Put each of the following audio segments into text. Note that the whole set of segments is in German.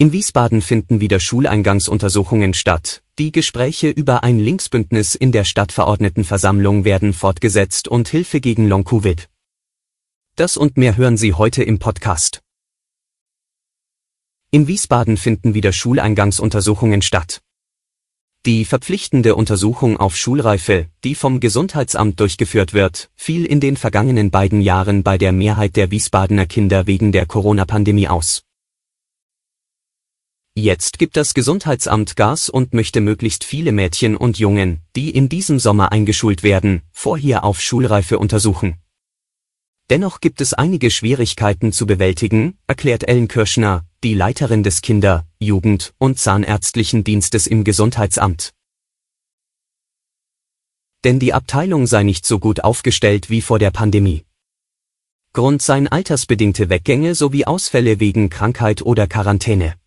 In Wiesbaden finden wieder Schuleingangsuntersuchungen statt. Die Gespräche über ein Linksbündnis in der Stadtverordnetenversammlung werden fortgesetzt und Hilfe gegen Long-Covid. Das und mehr hören Sie heute im Podcast. In Wiesbaden finden wieder Schuleingangsuntersuchungen statt. Die verpflichtende Untersuchung auf Schulreife, die vom Gesundheitsamt durchgeführt wird, fiel in den vergangenen beiden Jahren bei der Mehrheit der Wiesbadener Kinder wegen der Corona-Pandemie aus. Jetzt gibt das Gesundheitsamt Gas und möchte möglichst viele Mädchen und Jungen, die in diesem Sommer eingeschult werden, vorher auf Schulreife untersuchen. Dennoch gibt es einige Schwierigkeiten zu bewältigen, erklärt Ellen Kirschner, die Leiterin des Kinder-, Jugend- und Zahnärztlichen Dienstes im Gesundheitsamt. Denn die Abteilung sei nicht so gut aufgestellt wie vor der Pandemie. Grund seien altersbedingte Weggänge sowie Ausfälle wegen Krankheit oder Quarantäne.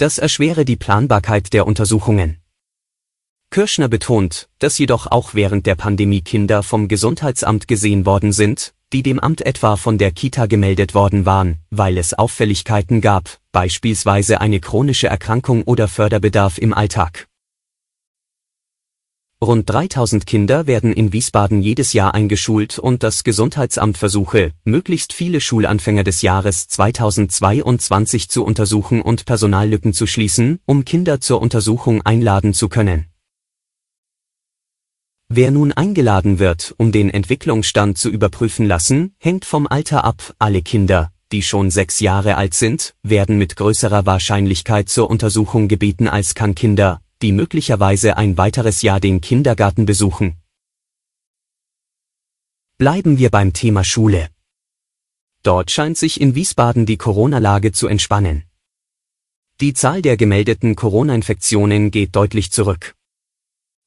Das erschwere die Planbarkeit der Untersuchungen. Kirschner betont, dass jedoch auch während der Pandemie Kinder vom Gesundheitsamt gesehen worden sind, die dem Amt etwa von der Kita gemeldet worden waren, weil es Auffälligkeiten gab, beispielsweise eine chronische Erkrankung oder Förderbedarf im Alltag. Rund 3000 Kinder werden in Wiesbaden jedes Jahr eingeschult und das Gesundheitsamt versuche, möglichst viele Schulanfänger des Jahres 2022 zu untersuchen und Personallücken zu schließen, um Kinder zur Untersuchung einladen zu können. Wer nun eingeladen wird, um den Entwicklungsstand zu überprüfen lassen, hängt vom Alter ab. Alle Kinder, die schon sechs Jahre alt sind, werden mit größerer Wahrscheinlichkeit zur Untersuchung gebeten als kann Kinder, die möglicherweise ein weiteres Jahr den Kindergarten besuchen. Bleiben wir beim Thema Schule. Dort scheint sich in Wiesbaden die Corona-Lage zu entspannen. Die Zahl der gemeldeten Corona-Infektionen geht deutlich zurück.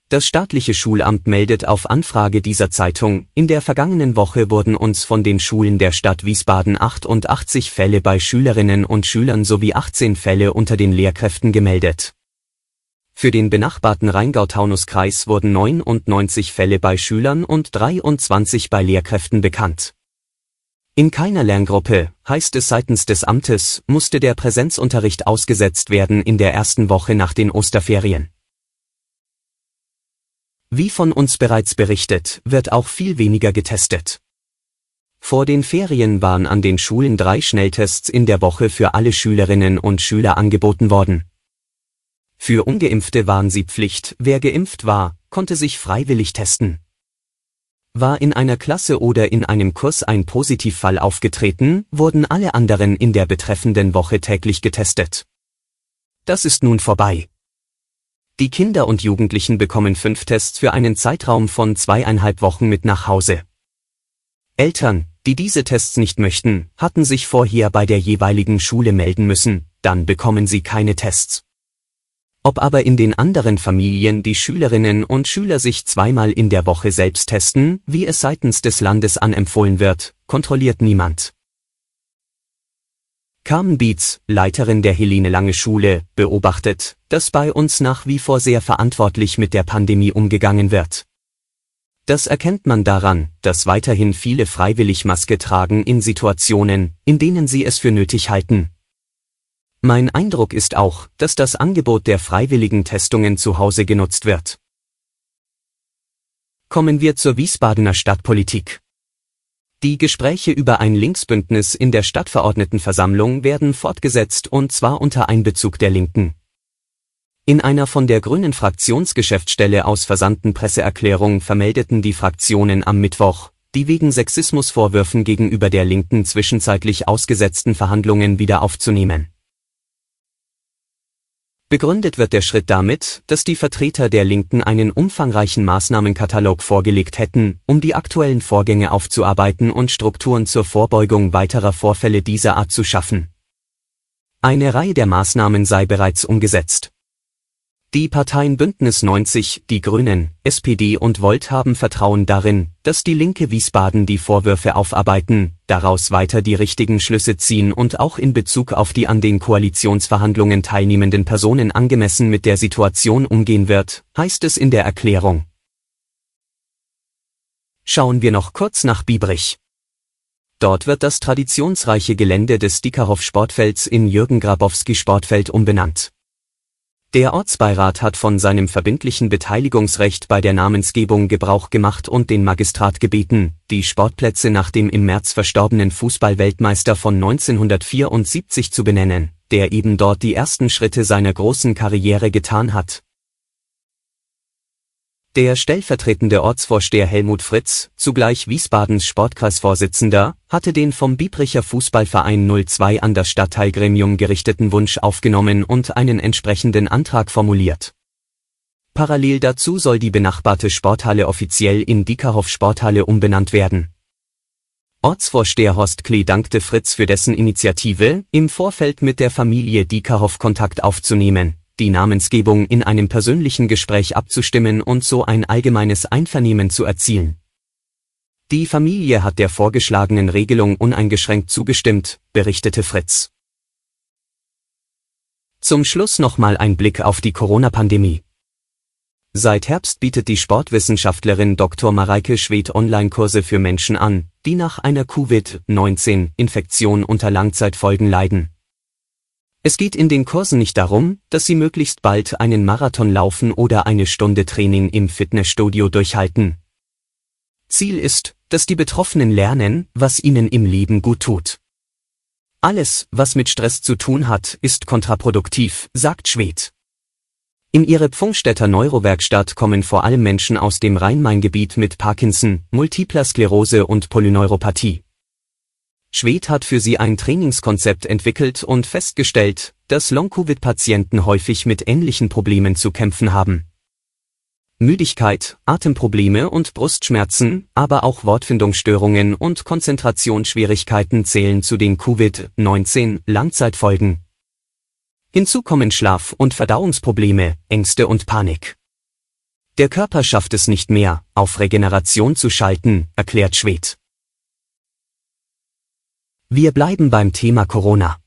Das staatliche Schulamt meldet auf Anfrage dieser Zeitung, in der vergangenen Woche wurden uns von den Schulen der Stadt Wiesbaden 88 Fälle bei Schülerinnen und Schülern sowie 18 Fälle unter den Lehrkräften gemeldet. Für den benachbarten Rheingau-Taunus-Kreis wurden 99 Fälle bei Schülern und 23 bei Lehrkräften bekannt. In keiner Lerngruppe, heißt es seitens des Amtes, musste der Präsenzunterricht ausgesetzt werden in der ersten Woche nach den Osterferien. Wie von uns bereits berichtet, wird auch viel weniger getestet. Vor den Ferien waren an den Schulen drei Schnelltests in der Woche für alle Schülerinnen und Schüler angeboten worden. Für ungeimpfte waren sie Pflicht, wer geimpft war, konnte sich freiwillig testen. War in einer Klasse oder in einem Kurs ein Positivfall aufgetreten, wurden alle anderen in der betreffenden Woche täglich getestet. Das ist nun vorbei. Die Kinder und Jugendlichen bekommen fünf Tests für einen Zeitraum von zweieinhalb Wochen mit nach Hause. Eltern, die diese Tests nicht möchten, hatten sich vorher bei der jeweiligen Schule melden müssen, dann bekommen sie keine Tests. Ob aber in den anderen Familien die Schülerinnen und Schüler sich zweimal in der Woche selbst testen, wie es seitens des Landes anempfohlen wird, kontrolliert niemand. Carmen Beetz, Leiterin der Helene Lange Schule, beobachtet, dass bei uns nach wie vor sehr verantwortlich mit der Pandemie umgegangen wird. Das erkennt man daran, dass weiterhin viele freiwillig Maske tragen in Situationen, in denen sie es für nötig halten. Mein Eindruck ist auch, dass das Angebot der freiwilligen Testungen zu Hause genutzt wird. Kommen wir zur Wiesbadener Stadtpolitik. Die Gespräche über ein Linksbündnis in der Stadtverordnetenversammlung werden fortgesetzt und zwar unter Einbezug der Linken. In einer von der Grünen Fraktionsgeschäftsstelle aus versandten Presseerklärung vermeldeten die Fraktionen am Mittwoch, die wegen Sexismusvorwürfen gegenüber der Linken zwischenzeitlich ausgesetzten Verhandlungen wieder aufzunehmen. Begründet wird der Schritt damit, dass die Vertreter der Linken einen umfangreichen Maßnahmenkatalog vorgelegt hätten, um die aktuellen Vorgänge aufzuarbeiten und Strukturen zur Vorbeugung weiterer Vorfälle dieser Art zu schaffen. Eine Reihe der Maßnahmen sei bereits umgesetzt. Die Parteien Bündnis 90, die Grünen, SPD und Volt haben Vertrauen darin, dass die Linke Wiesbaden die Vorwürfe aufarbeiten, daraus weiter die richtigen Schlüsse ziehen und auch in Bezug auf die an den Koalitionsverhandlungen teilnehmenden Personen angemessen mit der Situation umgehen wird, heißt es in der Erklärung. Schauen wir noch kurz nach Biebrich. Dort wird das traditionsreiche Gelände des Dickerhoff Sportfelds in Jürgen Grabowski Sportfeld umbenannt. Der Ortsbeirat hat von seinem verbindlichen Beteiligungsrecht bei der Namensgebung Gebrauch gemacht und den Magistrat gebeten, die Sportplätze nach dem im März verstorbenen Fußballweltmeister von 1974 zu benennen, der eben dort die ersten Schritte seiner großen Karriere getan hat der stellvertretende Ortsvorsteher Helmut Fritz, zugleich Wiesbadens Sportkreisvorsitzender, hatte den vom Biebricher Fußballverein 02 an das Stadtteilgremium gerichteten Wunsch aufgenommen und einen entsprechenden Antrag formuliert. Parallel dazu soll die benachbarte Sporthalle offiziell in Diekerhoff Sporthalle umbenannt werden. Ortsvorsteher Horst Klee dankte Fritz für dessen Initiative, im Vorfeld mit der Familie Diekerhoff Kontakt aufzunehmen die Namensgebung in einem persönlichen Gespräch abzustimmen und so ein allgemeines Einvernehmen zu erzielen. Die Familie hat der vorgeschlagenen Regelung uneingeschränkt zugestimmt, berichtete Fritz. Zum Schluss nochmal ein Blick auf die Corona-Pandemie. Seit Herbst bietet die Sportwissenschaftlerin Dr. Mareike Schwedt Online-Kurse für Menschen an, die nach einer Covid-19-Infektion unter Langzeitfolgen leiden. Es geht in den Kursen nicht darum, dass Sie möglichst bald einen Marathon laufen oder eine Stunde Training im Fitnessstudio durchhalten. Ziel ist, dass die Betroffenen lernen, was ihnen im Leben gut tut. Alles, was mit Stress zu tun hat, ist kontraproduktiv, sagt Schwed. In ihre Pfungstädter Neurowerkstatt kommen vor allem Menschen aus dem Rhein-Main-Gebiet mit Parkinson, Multipler Sklerose und Polyneuropathie. Schwed hat für sie ein Trainingskonzept entwickelt und festgestellt, dass Long-Covid-Patienten häufig mit ähnlichen Problemen zu kämpfen haben. Müdigkeit, Atemprobleme und Brustschmerzen, aber auch Wortfindungsstörungen und Konzentrationsschwierigkeiten zählen zu den Covid-19 Langzeitfolgen. Hinzu kommen Schlaf- und Verdauungsprobleme, Ängste und Panik. Der Körper schafft es nicht mehr, auf Regeneration zu schalten, erklärt Schwed. Wir bleiben beim Thema Corona.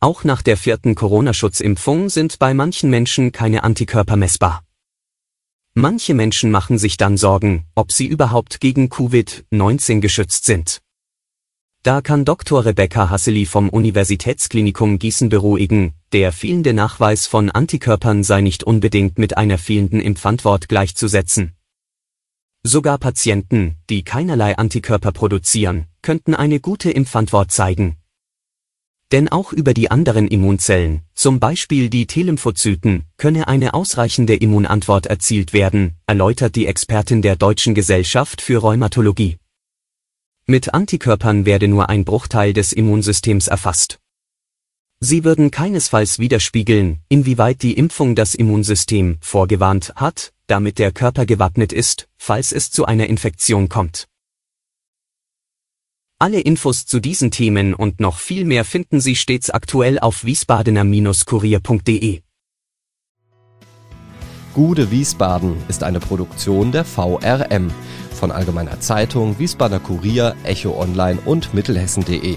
Auch nach der vierten Corona-Schutzimpfung sind bei manchen Menschen keine Antikörper messbar. Manche Menschen machen sich dann Sorgen, ob sie überhaupt gegen Covid-19 geschützt sind. Da kann Dr. Rebecca Hasseli vom Universitätsklinikum Gießen beruhigen, der fehlende Nachweis von Antikörpern sei nicht unbedingt mit einer fehlenden Impfantwort gleichzusetzen. Sogar Patienten, die keinerlei Antikörper produzieren, könnten eine gute Impfantwort zeigen. Denn auch über die anderen Immunzellen, zum Beispiel die T-Lymphozyten, könne eine ausreichende Immunantwort erzielt werden, erläutert die Expertin der Deutschen Gesellschaft für Rheumatologie. Mit Antikörpern werde nur ein Bruchteil des Immunsystems erfasst. Sie würden keinesfalls widerspiegeln, inwieweit die Impfung das Immunsystem vorgewarnt hat, damit der Körper gewappnet ist, falls es zu einer Infektion kommt. Alle Infos zu diesen Themen und noch viel mehr finden Sie stets aktuell auf wiesbadener-kurier.de. Gude Wiesbaden ist eine Produktion der VRM von Allgemeiner Zeitung, Wiesbadener Kurier, Echo Online und Mittelhessen.de.